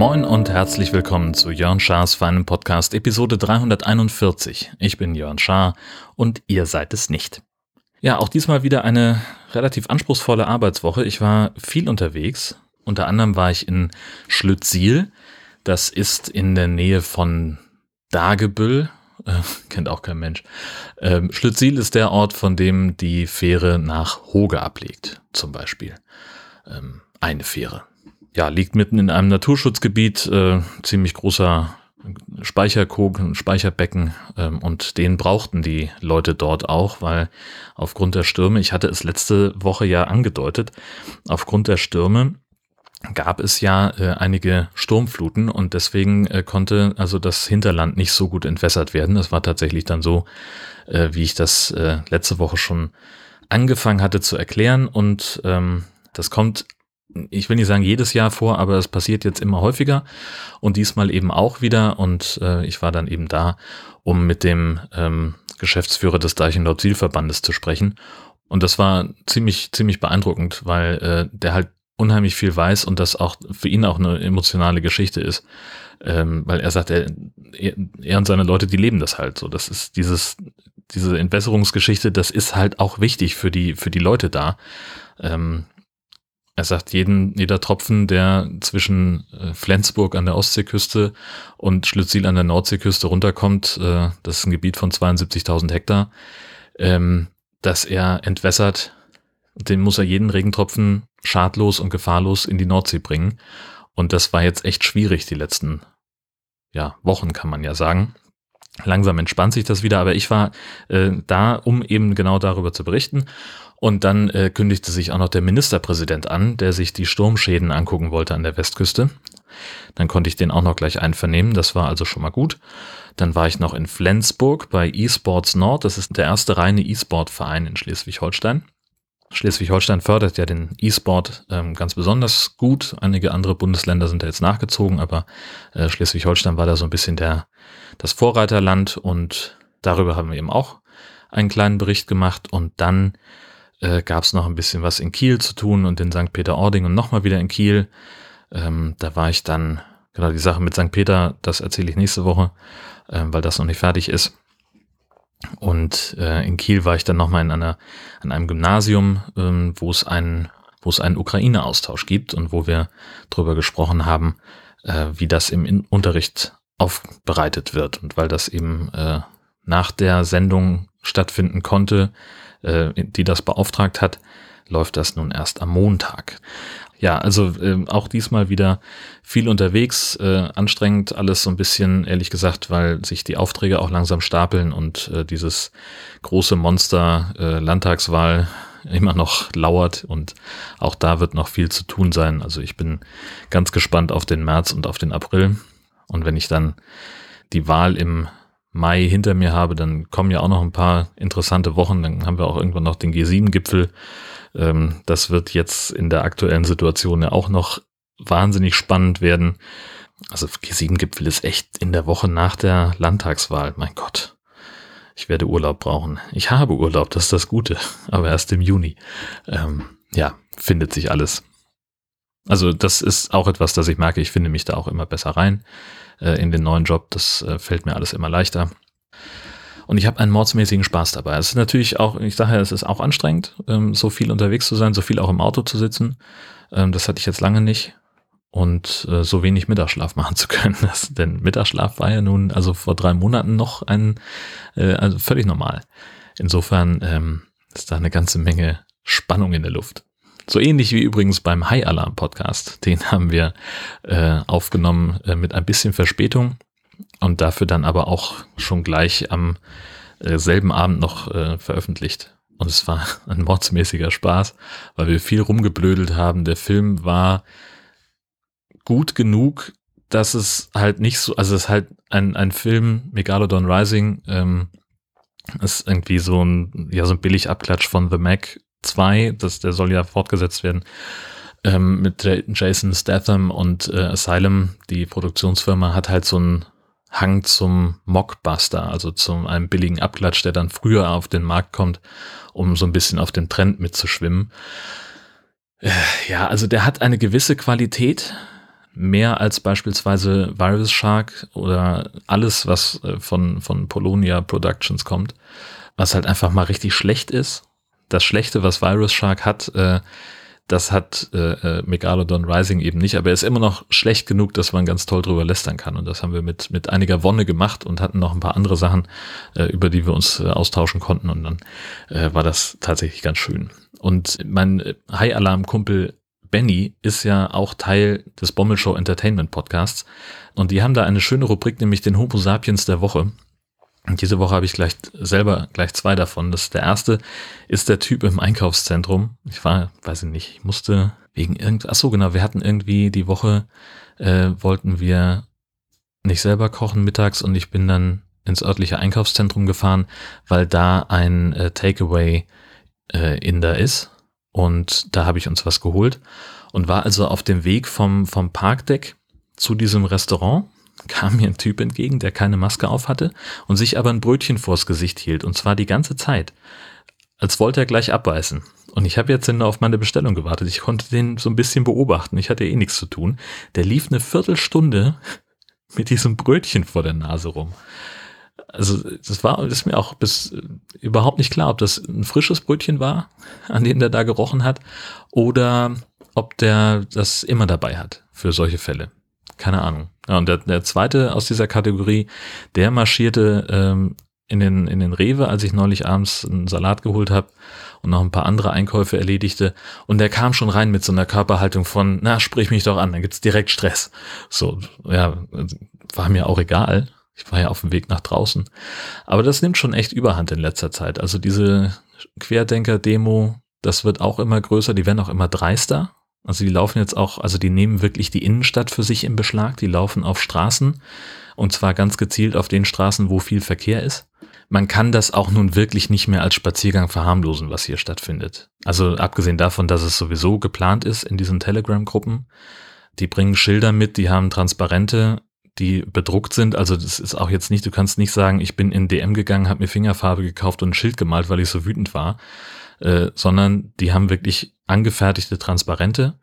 Moin und herzlich willkommen zu Jörn Schars feinen Podcast Episode 341. Ich bin Jörn Schaar und ihr seid es nicht. Ja, auch diesmal wieder eine relativ anspruchsvolle Arbeitswoche. Ich war viel unterwegs. Unter anderem war ich in Schlüttsiel. Das ist in der Nähe von Dagebüll. Äh, kennt auch kein Mensch. Ähm, Schlüttsiel ist der Ort, von dem die Fähre nach Hoge ablegt, zum Beispiel. Ähm, eine Fähre ja, liegt mitten in einem Naturschutzgebiet, äh, ziemlich großer Speicherkog, Speicherbecken ähm, und den brauchten die Leute dort auch, weil aufgrund der Stürme, ich hatte es letzte Woche ja angedeutet, aufgrund der Stürme gab es ja äh, einige Sturmfluten und deswegen äh, konnte also das Hinterland nicht so gut entwässert werden. Das war tatsächlich dann so, äh, wie ich das äh, letzte Woche schon angefangen hatte zu erklären. Und ähm, das kommt ich will nicht sagen jedes Jahr vor, aber es passiert jetzt immer häufiger und diesmal eben auch wieder. Und äh, ich war dann eben da, um mit dem ähm, Geschäftsführer des Deichen Nord-Ziel-Verbandes zu sprechen. Und das war ziemlich, ziemlich beeindruckend, weil äh, der halt unheimlich viel weiß und das auch für ihn auch eine emotionale Geschichte ist, ähm, weil er sagt, er, er und seine Leute, die leben das halt so. Das ist dieses, diese Entwässerungsgeschichte, das ist halt auch wichtig für die, für die Leute da. Ähm, er sagt, jeden, jeder Tropfen, der zwischen äh, Flensburg an der Ostseeküste und Schlüttsiel an der Nordseeküste runterkommt, äh, das ist ein Gebiet von 72.000 Hektar, ähm, dass er entwässert, den muss er jeden Regentropfen schadlos und gefahrlos in die Nordsee bringen. Und das war jetzt echt schwierig die letzten ja, Wochen, kann man ja sagen. Langsam entspannt sich das wieder, aber ich war äh, da, um eben genau darüber zu berichten. Und dann äh, kündigte sich auch noch der Ministerpräsident an, der sich die Sturmschäden angucken wollte an der Westküste. Dann konnte ich den auch noch gleich einvernehmen, das war also schon mal gut. Dann war ich noch in Flensburg bei eSports Nord, das ist der erste reine E-Sport-Verein in Schleswig-Holstein. Schleswig-Holstein fördert ja den E-Sport ähm, ganz besonders gut. Einige andere Bundesländer sind da jetzt nachgezogen, aber äh, Schleswig-Holstein war da so ein bisschen der, das Vorreiterland und darüber haben wir eben auch einen kleinen Bericht gemacht und dann äh, gab es noch ein bisschen was in Kiel zu tun und in St. Peter-Ording und nochmal wieder in Kiel. Ähm, da war ich dann, genau die Sache mit St. Peter, das erzähle ich nächste Woche, äh, weil das noch nicht fertig ist. Und äh, in Kiel war ich dann nochmal in einer, an einem Gymnasium, ähm, wo es einen, wo es einen Ukraine-Austausch gibt und wo wir drüber gesprochen haben, äh, wie das im Unterricht aufbereitet wird. Und weil das eben äh, nach der Sendung stattfinden konnte, äh, die das beauftragt hat, läuft das nun erst am Montag. Ja, also äh, auch diesmal wieder viel unterwegs, äh, anstrengend alles so ein bisschen, ehrlich gesagt, weil sich die Aufträge auch langsam stapeln und äh, dieses große Monster äh, Landtagswahl immer noch lauert und auch da wird noch viel zu tun sein. Also ich bin ganz gespannt auf den März und auf den April. Und wenn ich dann die Wahl im Mai hinter mir habe, dann kommen ja auch noch ein paar interessante Wochen. Dann haben wir auch irgendwann noch den G7-Gipfel. Ähm, das wird jetzt in der aktuellen Situation ja auch noch wahnsinnig spannend werden. Also G7-Gipfel ist echt in der Woche nach der Landtagswahl. Mein Gott. Ich werde Urlaub brauchen. Ich habe Urlaub, das ist das Gute, aber erst im Juni. Ähm, ja, findet sich alles. Also das ist auch etwas, das ich merke. Ich finde mich da auch immer besser rein äh, in den neuen Job. Das äh, fällt mir alles immer leichter. Und ich habe einen mordsmäßigen Spaß dabei. Es ist natürlich auch, ich sage ja, es ist auch anstrengend, ähm, so viel unterwegs zu sein, so viel auch im Auto zu sitzen. Ähm, das hatte ich jetzt lange nicht. Und äh, so wenig Mittagsschlaf machen zu können. Das, denn Mittagsschlaf war ja nun also vor drei Monaten noch ein, äh, also völlig normal. Insofern ähm, ist da eine ganze Menge Spannung in der Luft. So ähnlich wie übrigens beim High Alarm Podcast. Den haben wir äh, aufgenommen äh, mit ein bisschen Verspätung und dafür dann aber auch schon gleich am äh, selben Abend noch äh, veröffentlicht. Und es war ein mordsmäßiger Spaß, weil wir viel rumgeblödelt haben. Der Film war gut genug, dass es halt nicht so, also es ist halt ein, ein Film, Megalodon Rising, ähm, ist irgendwie so ein, ja, so ein Billigabklatsch von The Mac 2, das, der soll ja fortgesetzt werden, ähm, mit Jason Statham und äh, Asylum, die Produktionsfirma, hat halt so ein Hang zum Mockbuster, also zum einem billigen Abklatsch, der dann früher auf den Markt kommt, um so ein bisschen auf den Trend mitzuschwimmen. Äh, ja, also der hat eine gewisse Qualität, mehr als beispielsweise Virus Shark oder alles, was äh, von, von Polonia Productions kommt, was halt einfach mal richtig schlecht ist. Das Schlechte, was Virus Shark hat, äh, das hat äh, äh, Megalodon Rising eben nicht, aber er ist immer noch schlecht genug, dass man ganz toll drüber lästern kann. Und das haben wir mit, mit einiger Wonne gemacht und hatten noch ein paar andere Sachen, äh, über die wir uns äh, austauschen konnten. Und dann äh, war das tatsächlich ganz schön. Und mein High-Alarm-Kumpel Benny ist ja auch Teil des Bommel Show Entertainment Podcasts. Und die haben da eine schöne Rubrik, nämlich den Homo Sapiens der Woche. Und diese Woche habe ich gleich selber gleich zwei davon. Das der erste ist der Typ im Einkaufszentrum. Ich war, weiß ich nicht, ich musste wegen irgendwas, so genau, wir hatten irgendwie die Woche, äh, wollten wir nicht selber kochen mittags und ich bin dann ins örtliche Einkaufszentrum gefahren, weil da ein äh, Takeaway äh, Inder ist und da habe ich uns was geholt und war also auf dem Weg vom, vom Parkdeck zu diesem Restaurant kam mir ein Typ entgegen, der keine Maske auf hatte und sich aber ein Brötchen vors Gesicht hielt und zwar die ganze Zeit, als wollte er gleich abbeißen. Und ich habe jetzt nur auf meine Bestellung gewartet. Ich konnte den so ein bisschen beobachten. Ich hatte eh nichts zu tun. Der lief eine Viertelstunde mit diesem Brötchen vor der Nase rum. Also das war ist mir auch bis überhaupt nicht klar, ob das ein frisches Brötchen war, an dem der da gerochen hat, oder ob der das immer dabei hat für solche Fälle. Keine Ahnung. Ja, und der, der zweite aus dieser Kategorie, der marschierte ähm, in den, in den Rewe, als ich neulich abends einen Salat geholt habe und noch ein paar andere Einkäufe erledigte. Und der kam schon rein mit so einer Körperhaltung von, na, sprich mich doch an, dann gibt's direkt Stress. So, ja, war mir auch egal. Ich war ja auf dem Weg nach draußen. Aber das nimmt schon echt Überhand in letzter Zeit. Also diese Querdenker-Demo, das wird auch immer größer, die werden auch immer dreister. Also die laufen jetzt auch, also die nehmen wirklich die Innenstadt für sich in Beschlag, die laufen auf Straßen und zwar ganz gezielt auf den Straßen, wo viel Verkehr ist. Man kann das auch nun wirklich nicht mehr als Spaziergang verharmlosen, was hier stattfindet. Also abgesehen davon, dass es sowieso geplant ist in diesen Telegram-Gruppen. Die bringen Schilder mit, die haben Transparente, die bedruckt sind. Also das ist auch jetzt nicht, du kannst nicht sagen, ich bin in DM gegangen, habe mir Fingerfarbe gekauft und ein Schild gemalt, weil ich so wütend war, äh, sondern die haben wirklich angefertigte Transparente,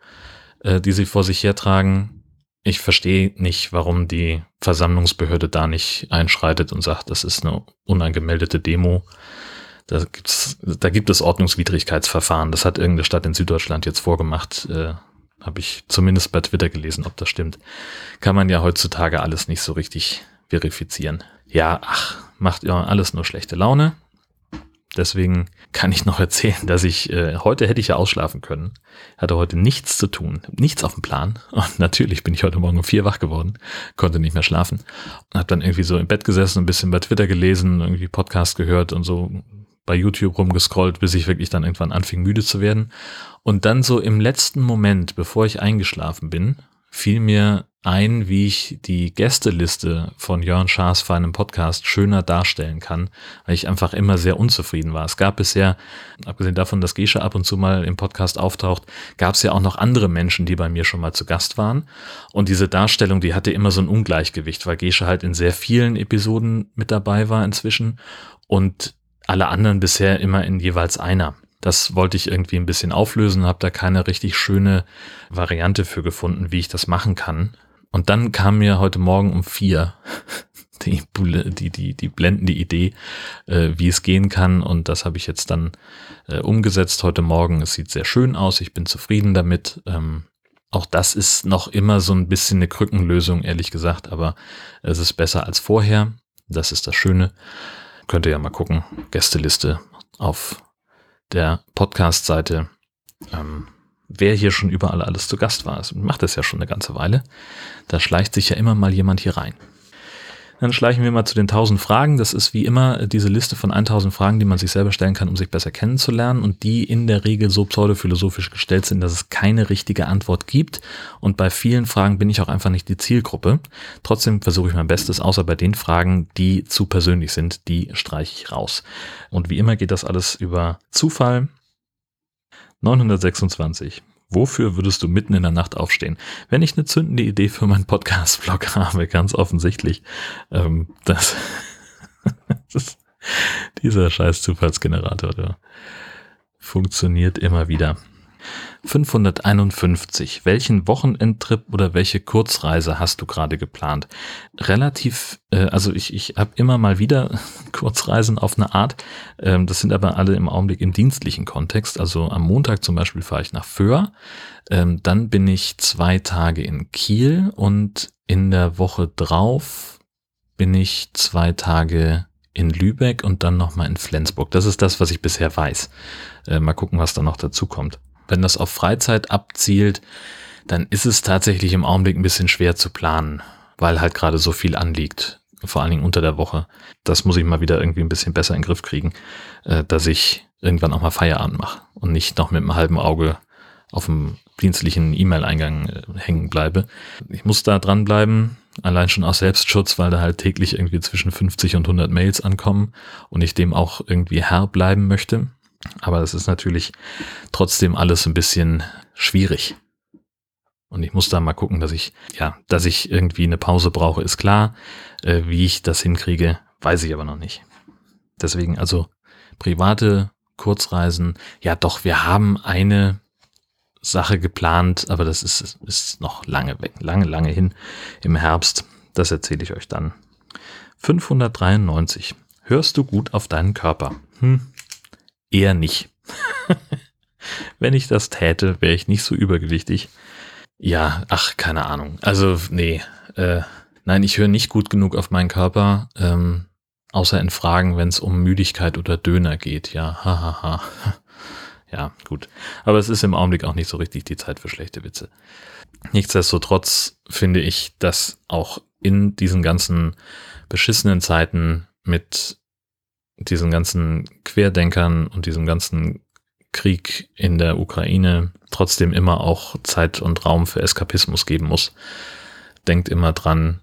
äh, die sie vor sich hertragen. Ich verstehe nicht, warum die Versammlungsbehörde da nicht einschreitet und sagt, das ist eine unangemeldete Demo. Da, gibt's, da gibt es Ordnungswidrigkeitsverfahren. Das hat irgendeine Stadt in Süddeutschland jetzt vorgemacht. Äh, Habe ich zumindest bei Twitter gelesen, ob das stimmt. Kann man ja heutzutage alles nicht so richtig verifizieren. Ja, ach, macht ja alles nur schlechte Laune. Deswegen kann ich noch erzählen, dass ich, äh, heute hätte ich ja ausschlafen können, hatte heute nichts zu tun, nichts auf dem Plan. Und natürlich bin ich heute Morgen um vier wach geworden, konnte nicht mehr schlafen. Habe dann irgendwie so im Bett gesessen, ein bisschen bei Twitter gelesen, irgendwie Podcast gehört und so bei YouTube rumgescrollt, bis ich wirklich dann irgendwann anfing müde zu werden. Und dann so im letzten Moment, bevor ich eingeschlafen bin, fiel mir ein, wie ich die Gästeliste von Jörn Schaas für einen Podcast schöner darstellen kann, weil ich einfach immer sehr unzufrieden war. Es gab bisher, abgesehen davon, dass Gesche ab und zu mal im Podcast auftaucht, gab es ja auch noch andere Menschen, die bei mir schon mal zu Gast waren. Und diese Darstellung, die hatte immer so ein Ungleichgewicht, weil Gesche halt in sehr vielen Episoden mit dabei war inzwischen und alle anderen bisher immer in jeweils einer. Das wollte ich irgendwie ein bisschen auflösen, habe da keine richtig schöne Variante für gefunden, wie ich das machen kann. Und dann kam mir heute Morgen um vier die, die, die, die blendende Idee, äh, wie es gehen kann. Und das habe ich jetzt dann äh, umgesetzt heute Morgen. Es sieht sehr schön aus. Ich bin zufrieden damit. Ähm, auch das ist noch immer so ein bisschen eine Krückenlösung, ehrlich gesagt, aber es ist besser als vorher. Das ist das Schöne. Könnt ihr ja mal gucken. Gästeliste auf der Podcast-Seite. Ähm, wer hier schon überall alles zu Gast war. Macht das ja schon eine ganze Weile. Da schleicht sich ja immer mal jemand hier rein. Dann schleichen wir mal zu den 1000 Fragen. Das ist wie immer diese Liste von 1000 Fragen, die man sich selber stellen kann, um sich besser kennenzulernen und die in der Regel so pseudophilosophisch gestellt sind, dass es keine richtige Antwort gibt. Und bei vielen Fragen bin ich auch einfach nicht die Zielgruppe. Trotzdem versuche ich mein Bestes, außer bei den Fragen, die zu persönlich sind, die streiche ich raus. Und wie immer geht das alles über Zufall, 926. Wofür würdest du mitten in der Nacht aufstehen? Wenn ich eine zündende Idee für meinen Podcast-Vlog habe, ganz offensichtlich, ähm, das, das dieser scheiß Zufallsgenerator, der funktioniert immer wieder. 551. Welchen Wochenendtrip oder welche Kurzreise hast du gerade geplant? Relativ, äh, also ich, ich habe immer mal wieder Kurzreisen auf eine Art. Ähm, das sind aber alle im Augenblick im dienstlichen Kontext. Also am Montag zum Beispiel fahre ich nach Föhr. Ähm, dann bin ich zwei Tage in Kiel und in der Woche drauf bin ich zwei Tage in Lübeck und dann nochmal in Flensburg. Das ist das, was ich bisher weiß. Äh, mal gucken, was da noch dazu kommt wenn das auf Freizeit abzielt, dann ist es tatsächlich im Augenblick ein bisschen schwer zu planen, weil halt gerade so viel anliegt, vor allen Dingen unter der Woche. Das muss ich mal wieder irgendwie ein bisschen besser in den Griff kriegen, äh, dass ich irgendwann auch mal Feierabend mache und nicht noch mit einem halben Auge auf dem dienstlichen E-Mail-Eingang äh, hängen bleibe. Ich muss da dranbleiben, allein schon aus Selbstschutz, weil da halt täglich irgendwie zwischen 50 und 100 Mails ankommen und ich dem auch irgendwie Herr bleiben möchte. Aber es ist natürlich trotzdem alles ein bisschen schwierig. Und ich muss da mal gucken, dass ich, ja, dass ich irgendwie eine Pause brauche, ist klar. Äh, wie ich das hinkriege, weiß ich aber noch nicht. Deswegen also private Kurzreisen. Ja, doch, wir haben eine Sache geplant, aber das ist, ist noch lange weg, lange, lange hin im Herbst. Das erzähle ich euch dann. 593. Hörst du gut auf deinen Körper? Hm, Eher nicht. Wenn ich das täte, wäre ich nicht so übergewichtig. Ja, ach, keine Ahnung. Also, nee. Äh, nein, ich höre nicht gut genug auf meinen Körper, ähm, außer in Fragen, wenn es um Müdigkeit oder Döner geht. Ja, hahaha. Ha, ha. Ja, gut. Aber es ist im Augenblick auch nicht so richtig die Zeit für schlechte Witze. Nichtsdestotrotz finde ich, dass auch in diesen ganzen beschissenen Zeiten mit diesen ganzen Querdenkern und diesem ganzen Krieg in der Ukraine trotzdem immer auch Zeit und Raum für Eskapismus geben muss. Denkt immer dran,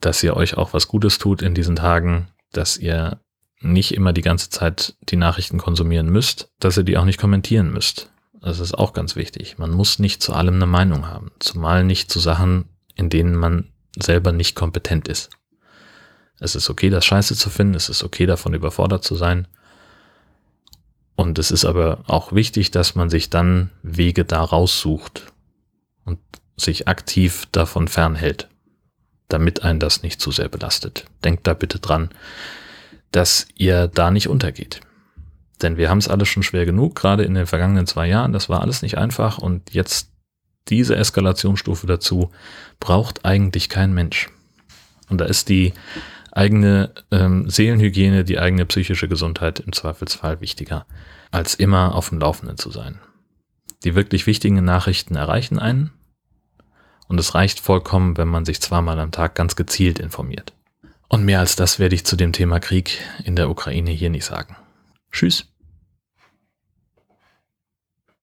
dass ihr euch auch was Gutes tut in diesen Tagen, dass ihr nicht immer die ganze Zeit die Nachrichten konsumieren müsst, dass ihr die auch nicht kommentieren müsst. Das ist auch ganz wichtig. Man muss nicht zu allem eine Meinung haben, zumal nicht zu Sachen, in denen man selber nicht kompetent ist. Es ist okay, das Scheiße zu finden. Es ist okay, davon überfordert zu sein. Und es ist aber auch wichtig, dass man sich dann Wege da raussucht und sich aktiv davon fernhält, damit einen das nicht zu sehr belastet. Denkt da bitte dran, dass ihr da nicht untergeht. Denn wir haben es alles schon schwer genug, gerade in den vergangenen zwei Jahren. Das war alles nicht einfach und jetzt diese Eskalationsstufe dazu braucht eigentlich kein Mensch. Und da ist die eigene ähm, Seelenhygiene, die eigene psychische Gesundheit im Zweifelsfall wichtiger, als immer auf dem Laufenden zu sein. Die wirklich wichtigen Nachrichten erreichen einen und es reicht vollkommen, wenn man sich zweimal am Tag ganz gezielt informiert. Und mehr als das werde ich zu dem Thema Krieg in der Ukraine hier nicht sagen. Tschüss.